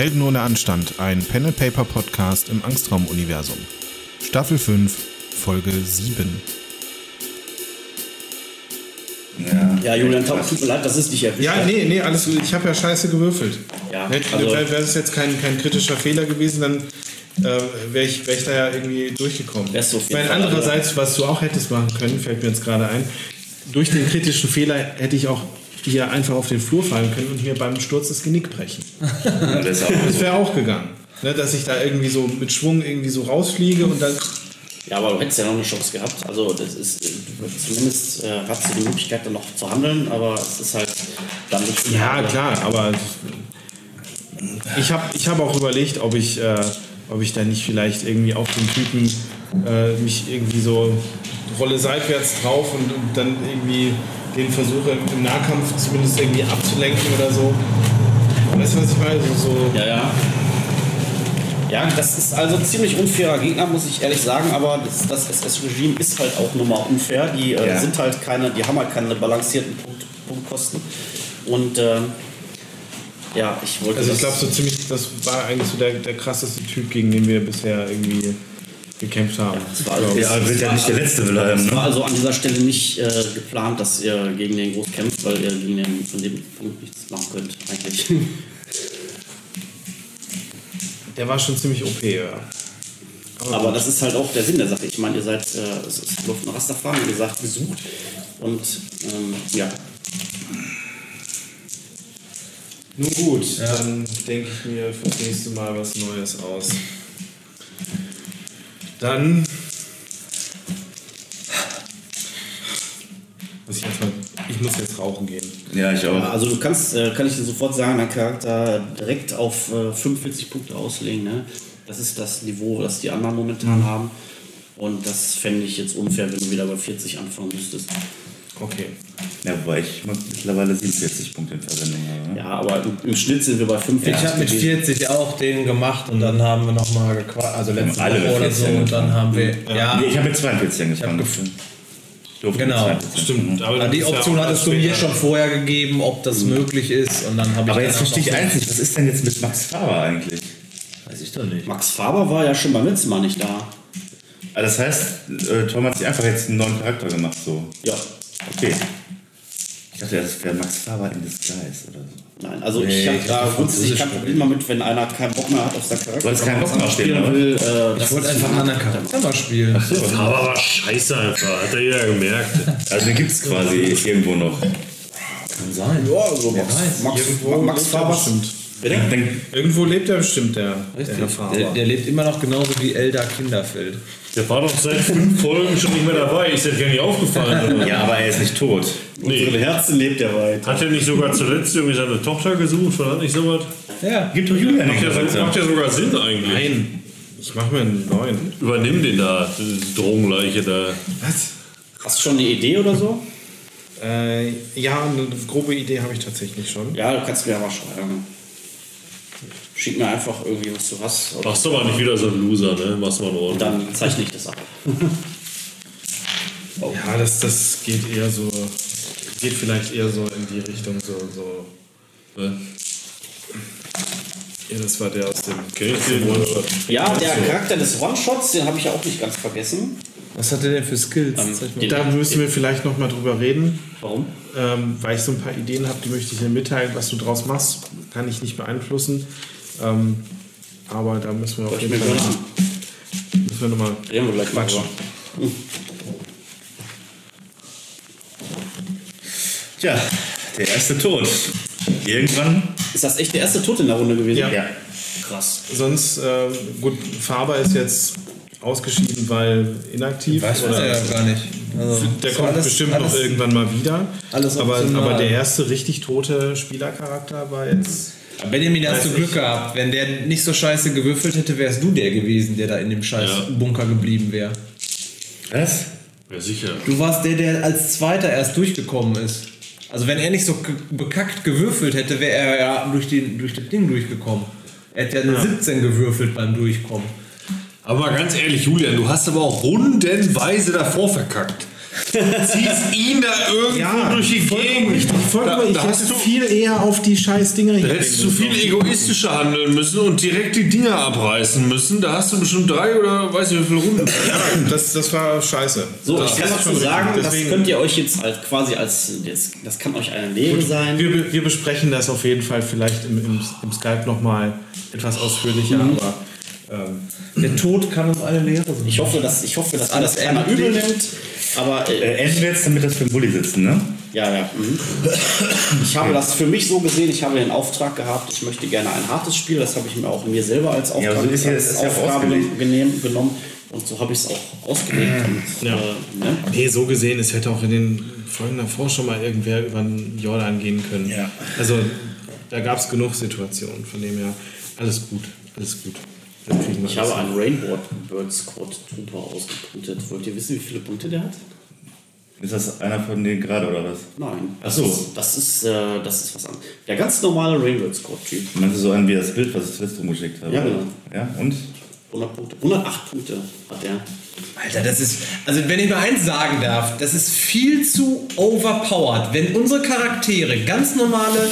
Helden ohne Anstand, ein Pen and Paper Podcast im Angstraum-Universum. Staffel 5, Folge 7. Ja, Julian, tut mir leid, das ist nicht erwischt. Ja, nee, nee, alles gut. Ich habe ja scheiße gewürfelt. Ja, Hätte- also- Wäre es jetzt kein, kein kritischer Fehler gewesen, dann äh, wäre ich, wär ich da ja irgendwie durchgekommen. Wärst du auf Ich jeden meine, andererseits, was du auch hättest machen können, fällt mir jetzt gerade ein, durch den kritischen Fehler hätte ich auch hier einfach auf den Flur fallen können und mir beim Sturz das Genick brechen. Das wäre auch gegangen. Ne, dass ich da irgendwie so mit Schwung irgendwie so rausfliege und dann. Ja, aber du hättest ja noch eine Chance gehabt. Also das ist zumindest äh, hast du die Möglichkeit dann noch zu handeln, aber es ist halt dann nicht Ja, klar, aber ich habe ich hab auch überlegt, ob ich, äh, ob ich da nicht vielleicht irgendwie auf den Typen äh, mich irgendwie so rolle seitwärts drauf und, und dann irgendwie den versuche im Nahkampf zumindest irgendwie abzulenken oder so. Weißt du, was ich meine? So, so Ja, ja. Ja, das ist also ein ziemlich unfairer Gegner, muss ich ehrlich sagen, aber das, das SS-Regime ist halt auch nun mal unfair. Die äh, Ja. sind halt keine, die haben halt keine balancierten Punkt, Punktkosten. Und ähm, ja, ich wollte Also ich glaube so ziemlich, das war eigentlich so der, der krasseste Typ, gegen den wir bisher irgendwie gekämpft haben. das war, ich. Ja, wird ja nicht der letzte bleiben, Es war ne? also an dieser Stelle nicht äh, geplant, dass ihr gegen den groß kämpft, weil ihr gegen den von dem Punkt nichts machen könnt, eigentlich. Der war schon ziemlich OP, ja. Aber das ist halt auch der Sinn der Sache. Ich meine, ihr seid, äh, es ist Luft nach Rastafari, wie gesagt, gesucht. Und ähm, ja, Nun gut, dann denke ich mir fürs nächste Mal was Neues aus. Dann. Muss ich, mal, ich muss jetzt rauchen gehen. Ja, ich auch. also du kannst, äh, kann ich dir sofort sagen, dein Charakter direkt auf äh, 45 Punkte auslegen. Ne? Das ist das Niveau, das die anderen momentan haben. Und das fände ich jetzt unfair, wenn du wieder bei 40 anfangen müsstest. Okay. Ja, wobei ich mittlerweile 47 Punkte in Verwendung habe. Ja, aber im, Schnitt sind wir bei 45. Ich habe mit gewesen. 40 auch den gemacht und dann haben wir nochmal gequatscht, also letzte alle Woche oder so 14 und dann haben wir, ja, Nee, ich habe mit 42 angefangen. Genau. mit 42. Stimmt, aber Aber die ist ja Option auch hattest du mir schon vorher gegeben, ob das möglich ist und dann habe ich Aber jetzt verstehe ich eins nicht, was ist denn jetzt mit Max Faber eigentlich? Weiß ich doch nicht. Max Faber war ja schon beim letzten Mal nicht da. Ah, Das heißt, äh, Tom hat sich einfach jetzt einen neuen Charakter gemacht, so. Ja. Okay. Ich dachte, das wäre Max Faber in Disguise oder so. Nein, also Nee, ich habe ich da hab grundsätzlich kein Problem damit, wenn einer keinen Bock mehr hat auf seinen Charakter. Du hast keinen Bock mehr spielen will. Äh, Ich wollte einfach einen anderen Charakter spielen. Aber war scheiße einfach, hat ja jeder gemerkt. Also den gibt es quasi irgendwo noch. Kann sein. Ja, so Max. Max, Max er Faber. bestimmt. Bitte? Dann, Irgendwo lebt er bestimmt, der, der Herr Richtig. Der, der lebt immer noch genauso wie Elda Kinderfeld. Der war doch seit fünf Folgen schon nicht mehr dabei. Ist dir gar nicht aufgefallen? Oder? ja, aber er ist nicht tot. Unsere Herzen lebt er weiter. Hat er nicht sogar zuletzt irgendwie seine Tochter gesucht? War das nicht sowas? Ja. Gibt doch Julian Macht ja, so, macht ja sogar Sinn eigentlich. Nein, ich mache mir einen neuen. Übernimm den da, diese Drogenleiche da. Was? Hast du schon eine Idee oder so? Äh, ja, eine grobe Idee habe ich tatsächlich schon. Ja, du kannst mir ja mal schreiben. Schick mir einfach irgendwie, was du hast. Und Machst du aber nicht wieder so ein Loser, ne? Machst mal in Ordnung. dann zeichne ich das ab. Ja, das, das geht eher so, geht vielleicht eher so in die Richtung so, so. Ne? Ja, das war der aus dem, Okay. One-Shot. Ja, der Charakter des One-Shots, den habe ich ja auch nicht ganz vergessen. Was hat er denn für Skills? Ähm, mal. den- Da müssen wir vielleicht noch mal drüber reden, Warum? ähm, weil ich so ein paar Ideen habe, die möchte ich dir mitteilen. Was du draus machst, kann ich nicht beeinflussen. Ähm, aber da müssen wir auf jeden mir Fall müssen wir noch mal Reden wir gleich mal quatschen. drüber. Tja, der erste Tod. Irgendwann. Ist das echt der erste Tod in der Runde gewesen? Ja. Ja. Krass. Sonst, ähm, gut, Faber ist jetzt ausgeschieden, weil inaktiv. Weiß oder- man ja gar nicht. Also, Der kommt alles- bestimmt alles- noch irgendwann mal wieder. alles aber, aber der erste richtig tote Spielercharakter war jetzt. Benjamin, da hast du Glück gehabt. Wenn der nicht so scheiße gewürfelt hätte, wärst du der gewesen, der da in dem scheiß Ja. Bunker geblieben wäre. Was? Ja, sicher. Du warst der, der als Zweiter erst durchgekommen ist. Also wenn er nicht so bekackt gewürfelt hätte, wäre er ja durch, den, durch das Ding durchgekommen. Er hätte ja eine 17 gewürfelt beim Durchkommen. Aber mal ganz ehrlich, Julian, du hast aber auch rundenweise davor verkackt. Ziehst ihn da irgendwo durch die Gegend. Vollkommen, ich da hast hätte du viel eher auf die scheiß Dinger Da hättest du viel egoistischer handeln müssen und direkt die Dinger abreißen müssen. Da hast du bestimmt drei oder weiß ich wie viele Runden. Das, das war scheiße. So, das ich kann dazu schon sagen, richtig. das Deswegen- könnt ihr euch jetzt halt quasi als, das, das kann euch eine Lehre sein. Wir, be- wir besprechen das auf jeden Fall vielleicht im, im, im Skype nochmal etwas ausführlicher, Mhm. aber ähm, Der Tod kann uns eine Lehre sein. Ich hoffe, dass, ich hoffe, dass Alles alles keiner übel nimmt. Aber äh, Äh, enden wir jetzt, damit das für den Bulli sitzen, ne? ja, ja. Mhm. Ich habe das für mich so gesehen, ich habe den Auftrag gehabt, ich möchte gerne ein hartes Spiel, das habe ich mir auch mir selber als Auftrag aber so ist ja- als ist ja auch Aufgabe genehm, genommen. Und so habe ich es auch ausgelegt. Und, Ja. äh, ne? nee, so gesehen, es hätte auch in den Folgen davor schon mal irgendwer über den Jordan gehen können. Ja. Also da gab es genug Situationen, von dem her alles gut, alles gut. Das kriegen wir Ich habe einen Rainbow Bird Squad Trooper ausgepunktet. Wollt ihr wissen, wie viele Punkte der hat? Ist das einer von denen gerade oder was? Nein. Ach so. Das ist, äh, das ist was anderes. Der ganz normale Rainbow Squad Typ. Meinst du so an wie das Bild, was ich zuletzt rumgeschickt habe? Ja, genau. Ja, und? 100 Punkte. 108 Punkte hat er. Alter, das ist, also wenn ich mal eins sagen darf, das ist viel zu overpowered. Wenn unsere Charaktere ganz normale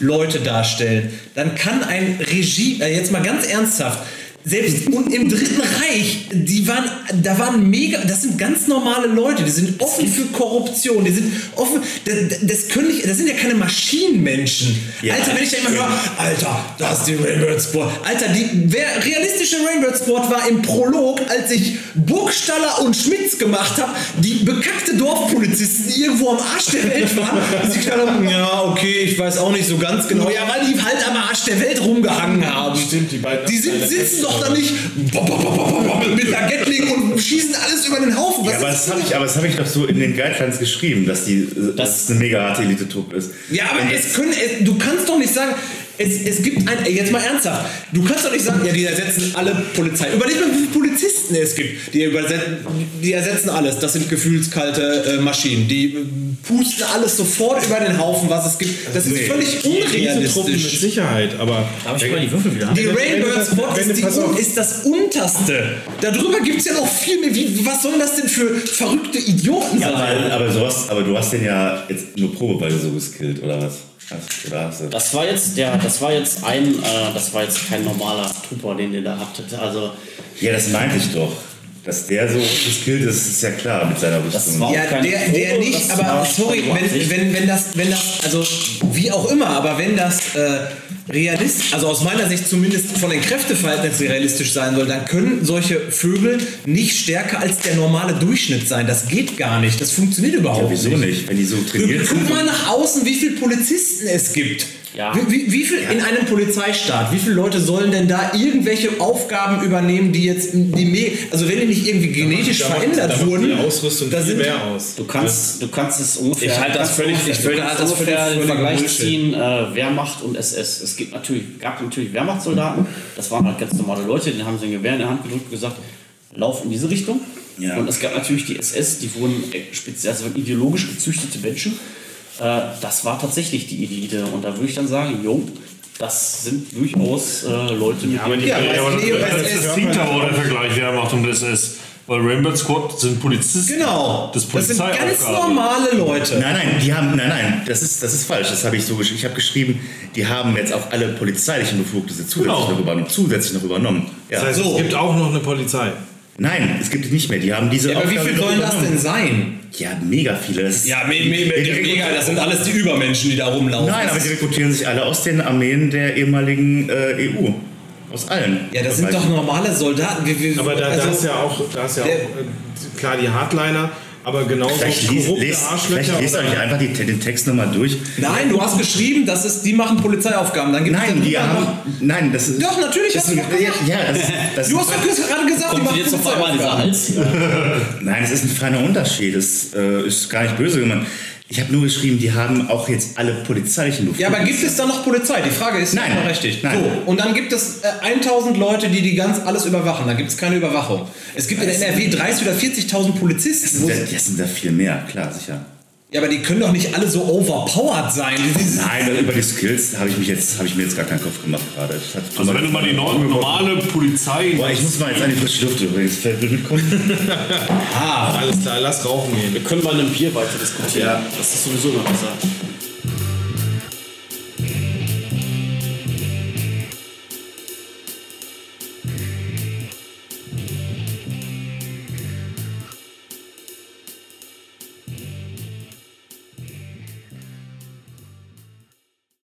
Leute darstellen, dann kann ein Regie, äh, jetzt mal ganz ernsthaft, selbst und im Dritten Reich, die waren, da waren mega, das sind ganz normale Leute, die sind offen für Korruption, die sind offen, das, das können nicht, das sind ja keine Maschinenmenschen. Ja. Alter, wenn ich da immer höre, Alter, da ist die Rainbow Sport. Alter, die wer, realistische Rainbow Sport war im Prolog, als ich Burgstaller und Schmitz gemacht habe, die bekackte Dorfpolizisten, die irgendwo am Arsch der Welt waren, gedacht haben, ja, okay, ich weiß auch nicht so ganz genau, ja, weil die halt am Arsch der Welt rumgehangen haben. Stimmt, die beiden Die sind, sitzen doch da nicht mit einer Gatling und schießen alles über den Haufen. Was Ja, aber ist das habe ich, aber das habe ich doch so in den Guidelines geschrieben, dass die äh, dass es eine mega harte Elite-Truppe ist. Ja, aber es können, es, du kannst doch nicht sagen, es, es gibt ein, jetzt mal ernsthaft, du kannst doch nicht sagen, ja, die ersetzen alle Polizei. Überleg mal, wie viele Polizisten es gibt. Die, die ersetzen alles. Das sind gefühlskalte äh, Maschinen. Die äh, pusten alles sofort über den Haufen, was es gibt. Das ist völlig Truppen mit unrealistisch. Sicherheit, aber Darf ich mal die Würfel wieder haben? Die Rainbird wenn ist, die, ist das unterste. Darüber gibt es ja noch viel mehr. Wie, was sollen das denn für verrückte Idioten Ja, sein? aber, aber, du hast, aber du hast den ja jetzt nur probeweise so geskillt, oder was? Das war jetzt der, das war jetzt ein, äh, das war jetzt kein normaler Trooper, den ihr da hattet. Also Ja, das meinte ich doch. Dass der so geskillt ist, ist ja klar mit seiner Das Rüstung. war- Ja, der, der nicht, aber sorry, wenn, 82. wenn, wenn das, wenn das, also wie auch immer, aber wenn das äh, realistisch, also aus meiner Sicht zumindest von den Kräfteverhältnissen realistisch sein soll, dann können solche Vögel nicht stärker als der normale Durchschnitt sein. Das geht gar nicht. Das funktioniert überhaupt ja, wieso nicht? Wenn die so trainiert Guck sind. mal nach außen, wie viele Polizisten es gibt. Ja. Wie, wie, wie viel in einem Polizeistaat, wie viele Leute sollen denn da irgendwelche Aufgaben übernehmen, die jetzt die me also wenn die nicht irgendwie genetisch da macht- verändert da macht wurden, die Ausrüstung da sind mehr aus. Du kannst, du kannst es ungefähr. Ich halte das völlig- ich würde kannst das für ungefähr den Vergleich Bullshit. ziehen, äh, Wehrmacht und SS. Es gibt natürlich, gab natürlich Wehrmachtssoldaten, das waren halt ganz normale Leute, denen haben sie ein Gewehr in der Hand gedrückt und gesagt, lauf in diese Richtung. Ja. Und es gab natürlich die SS, die wurden äh, speziell, also ideologisch gezüchtete Menschen. Äh, das war tatsächlich die Elite. Und da würde ich dann sagen, jo, das sind durchaus äh, Leute, mit denen Ja, Ja, aber Leo, das, es das, ist- das klingt aber der Vergleich Wehrmacht und SS. Weil Rainbow Squad sind Polizisten. Genau. Das Das sind ganz normale Leute. Nein, nein, die haben, nein, nein, das ist, das ist falsch. Das habe ich so geschrieben. Ich habe geschrieben, die haben jetzt auch alle polizeilichen Befugnisse zusätzlich, Genau. noch, übernommen, zusätzlich noch übernommen. Ja. Das heißt, So. es gibt auch noch eine Polizei. Nein, es gibt die nicht mehr. Die haben diese Ja, aber wie Aufgabe viel noch sollen das denn sein? Ja, mega viele. Das Ja, me, me, me, mega, das sind alles die Übermenschen, die da rumlaufen. Nein, aber die rekrutieren sich alle aus den Armeen der ehemaligen äh, EU. Aus allen. ja, das sind doch normale Soldaten. Aber da, da also, ist ja auch, da ist ja auch der- äh, klar die Hardliner, aber genauso Vielleicht liest, Arschlöcher. vielleicht oder- euch einfach die, den Text nochmal durch. Nein, du hast geschrieben, dass es, die machen Polizeiaufgaben. Dann gibt es Nein, die haben. noch- Nein, das ist. Doch, natürlich das hast du ist, gesagt. Ja, das, das Du hast doch gerade gesagt, die machen jetzt auf einmal dieser Polizeiaufgaben. Hals. Nein, es ist ein feiner Unterschied. Das äh, ist gar nicht böse gemeint. Ich habe nur geschrieben, die haben auch jetzt alle polizeilichen Befugnisse. Ja, aber gibt es da noch Polizei? Die Frage ist Nein. berechtigt. Nein. So, und dann gibt es äh, 1000 Leute, die die ganz alles überwachen. Dann gibt es keine Überwachung. Es gibt in NRW 30.000 oder 40.000 Das Polizisten. sind, wo- ja, das sind da viel mehr, klar, sicher. Ja, aber die können doch nicht alle so overpowered sein. Nein, über die Skills habe ich, mich jetzt- habe ich mir jetzt gar keinen Kopf gemacht gerade. Das hat Also wenn du mal die nor- normale Polizei. Boah, ich muss mal jetzt an die frische Luft übrigens. Fällt mir mitkommen. Alles klar, lass rauchen gehen. Wir können bei einem Bier weiter diskutieren. Ja. Das ist sowieso immer besser.